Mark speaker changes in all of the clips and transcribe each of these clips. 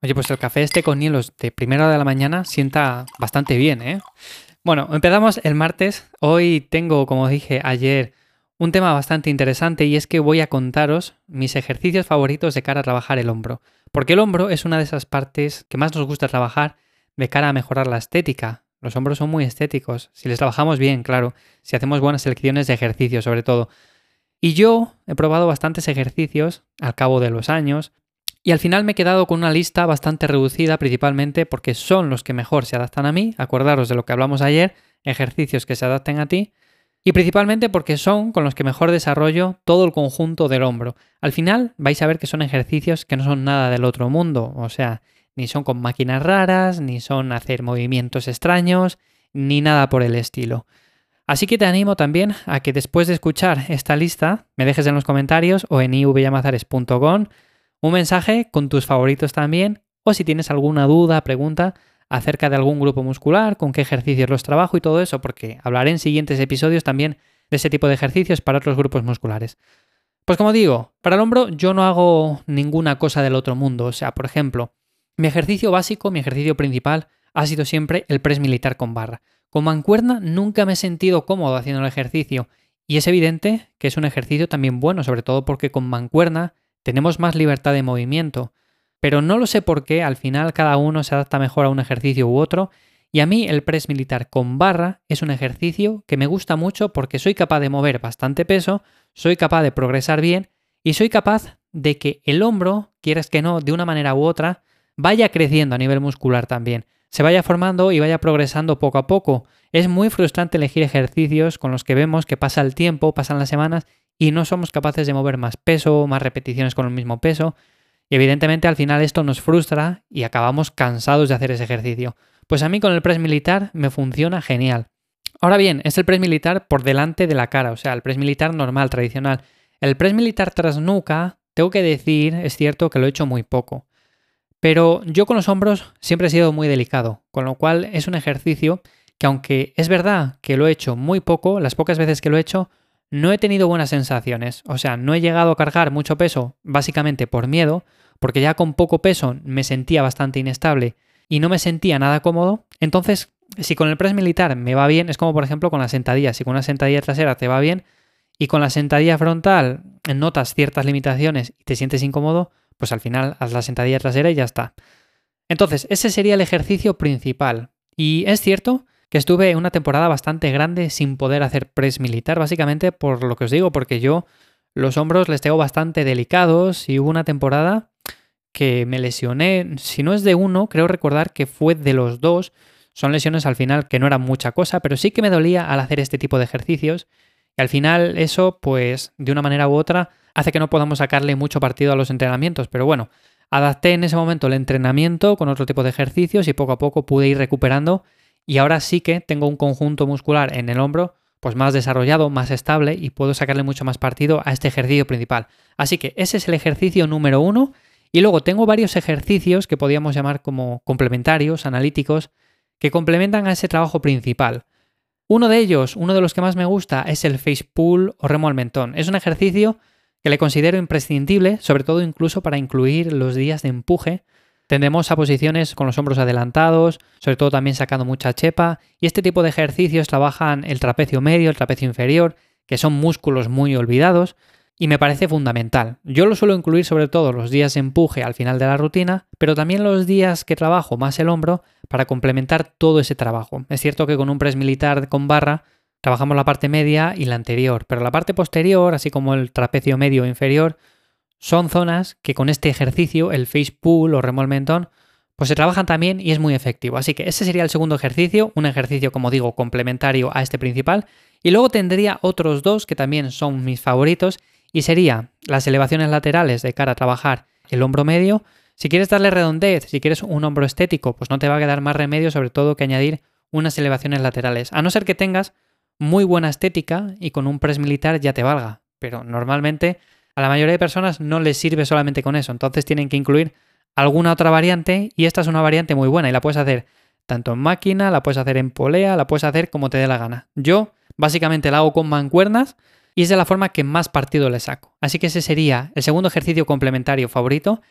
Speaker 1: Oye, pues el café este con hielos de primera de la mañana sienta bastante bien, ¿eh? Bueno, empezamos el martes. Hoy tengo, como dije ayer, un tema bastante interesante y es que voy a contaros mis ejercicios favoritos de cara a trabajar el hombro. Porque el hombro es una de esas partes que más nos gusta trabajar de cara a mejorar la estética. Los hombros son muy estéticos, si les trabajamos bien, claro, si hacemos buenas selecciones de ejercicios sobre todo. Y yo he probado bastantes ejercicios al cabo de los años y al final me he quedado con una lista bastante reducida, principalmente porque son los que mejor se adaptan a mí, acordaros de lo que hablamos ayer, ejercicios que se adapten a ti, y principalmente porque son con los que mejor desarrollo todo el conjunto del hombro. Al final vais a ver que son ejercicios que no son nada del otro mundo, o sea, ni son con máquinas raras, ni son hacer movimientos extraños, ni nada por el estilo. Así que te animo también a que después de escuchar esta lista me dejes en los comentarios o en ivyamazares.com un mensaje con tus favoritos también o si tienes alguna duda, pregunta acerca de algún grupo muscular, con qué ejercicios los trabajo y todo eso, porque hablaré en siguientes episodios también de ese tipo de ejercicios para otros grupos musculares. Pues como digo, para el hombro yo no hago ninguna cosa del otro mundo, o sea, por ejemplo, mi ejercicio básico, mi ejercicio principal ha sido siempre el press militar con barra. Con mancuerna nunca me he sentido cómodo haciendo el ejercicio y es evidente que es un ejercicio también bueno, sobre todo porque con mancuerna tenemos más libertad de movimiento, pero no lo sé por qué, al final cada uno se adapta mejor a un ejercicio u otro, y a mí el press militar con barra es un ejercicio que me gusta mucho porque soy capaz de mover bastante peso, soy capaz de progresar bien y soy capaz de que el hombro, quieras que no, de una manera u otra, vaya creciendo a nivel muscular también, se vaya formando y vaya progresando poco a poco. Es muy frustrante elegir ejercicios con los que vemos que pasa el tiempo, pasan las semanas y no somos capaces de mover más peso, más repeticiones con el mismo peso. Y evidentemente al final esto nos frustra y acabamos cansados de hacer ese ejercicio. Pues a mí con el press militar me funciona genial. Ahora bien, es el press militar por delante de la cara, o sea, el press militar normal, tradicional. El press militar tras nuca, tengo que decir, es cierto que lo he hecho muy poco. Pero yo con los hombros siempre he sido muy delicado, con lo cual es un ejercicio que aunque es verdad que lo he hecho muy poco, las pocas veces que lo he hecho, no he tenido buenas sensaciones. O sea, no he llegado a cargar mucho peso básicamente por miedo, porque ya con poco peso me sentía bastante inestable y no me sentía nada cómodo. Entonces, si con el press militar me va bien, es como por ejemplo con la sentadilla. Si con una sentadilla trasera te va bien y con la sentadilla frontal notas ciertas limitaciones y te sientes incómodo, pues al final haz la sentadilla trasera y ya está. Entonces, ese sería el ejercicio principal. Y es cierto que estuve una temporada bastante grande sin poder hacer press militar, básicamente por lo que os digo, porque yo los hombros les tengo bastante delicados y hubo una temporada que me lesioné, si no es de uno, creo recordar que fue de los dos. Son lesiones al final que no eran mucha cosa, pero sí que me dolía al hacer este tipo de ejercicios. Y al final eso, pues, de una manera u otra, hace que no podamos sacarle mucho partido a los entrenamientos. Pero bueno, adapté en ese momento el entrenamiento con otro tipo de ejercicios y poco a poco pude ir recuperando y ahora sí que tengo un conjunto muscular en el hombro pues más desarrollado, más estable y puedo sacarle mucho más partido a este ejercicio principal. Así que ese es el ejercicio número uno y luego tengo varios ejercicios que podríamos llamar como complementarios, analíticos, que complementan a ese trabajo principal. Uno de ellos, uno de los que más me gusta, es el face pull o remo al mentón. Es un ejercicio que le considero imprescindible, sobre todo incluso para incluir los días de empuje, Tendemos a posiciones con los hombros adelantados, sobre todo también sacando mucha chepa, y este tipo de ejercicios trabajan el trapecio medio, el trapecio inferior, que son músculos muy olvidados, y me parece fundamental. Yo lo suelo incluir sobre todo los días de empuje al final de la rutina, pero también los días que trabajo más el hombro para complementar todo ese trabajo. Es cierto que con un press militar con barra trabajamos la parte media y la anterior, pero la parte posterior, así como el trapecio medio inferior, son zonas que con este ejercicio, el face pull o remo mentón, pues se trabajan también y es muy efectivo. Así que ese sería el segundo ejercicio, un ejercicio, como digo, complementario a este principal. Y luego tendría otros dos que también son mis favoritos y sería las elevaciones laterales de cara a trabajar el hombro medio. Si quieres darle redondez, si quieres un hombro estético, pues no te va a quedar más remedio sobre todo que añadir unas elevaciones laterales. A no ser que tengas muy buena estética y con un press militar ya te valga. Pero normalmente a la mayoría de personas no les sirve solamente con eso, entonces tienen que incluir alguna otra variante y esta es una variante muy buena y la puedes hacer tanto en máquina, la puedes hacer en polea, la puedes hacer como te dé la gana. Yo básicamente la hago con mancuernas y es de la forma que más partido le saco. Así que ese sería el segundo ejercicio complementario favorito.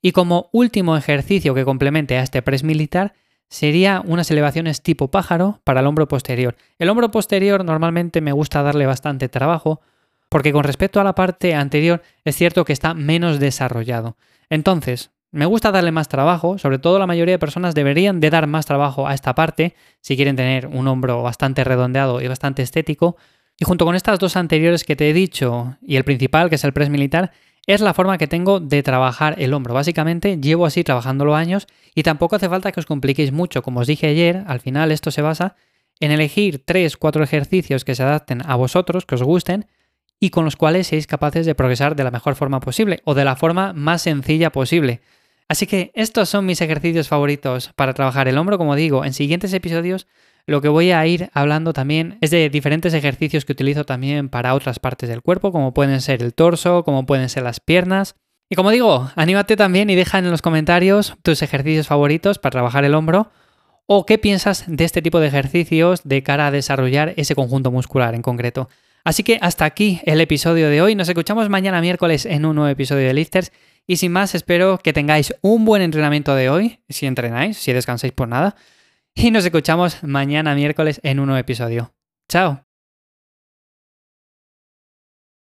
Speaker 1: Y como último ejercicio que complemente a este press militar sería unas elevaciones tipo pájaro para el hombro posterior. El hombro posterior normalmente me gusta darle bastante trabajo porque con respecto a la parte anterior es cierto que está menos desarrollado. Entonces, me gusta darle más trabajo, sobre todo la mayoría de personas deberían de dar más trabajo a esta parte si quieren tener un hombro bastante redondeado y bastante estético. Y junto con estas dos anteriores que te he dicho y el principal, que es el press militar, es la forma que tengo de trabajar el hombro. Básicamente llevo así trabajándolo años y tampoco hace falta que os compliquéis mucho. Como os dije ayer, al final esto se basa en elegir 3, 4 ejercicios que se adapten a vosotros, que os gusten y con los cuales seáis capaces de progresar de la mejor forma posible o de la forma más sencilla posible. Así que estos son mis ejercicios favoritos para trabajar el hombro, como digo, en siguientes episodios lo que voy a ir hablando también es de diferentes ejercicios que utilizo también para otras partes del cuerpo, como pueden ser el torso, como pueden ser las piernas. Y como digo, anímate también y deja en los comentarios tus ejercicios favoritos para trabajar el hombro o qué piensas de este tipo de ejercicios de cara a desarrollar ese conjunto muscular en concreto. Así que hasta aquí el episodio de hoy. Nos escuchamos mañana miércoles en un nuevo episodio de Lifters. Y sin más, espero que tengáis un buen entrenamiento de hoy, si entrenáis, si descansáis por nada y nos escuchamos mañana miércoles en un nuevo episodio. ¡Chao!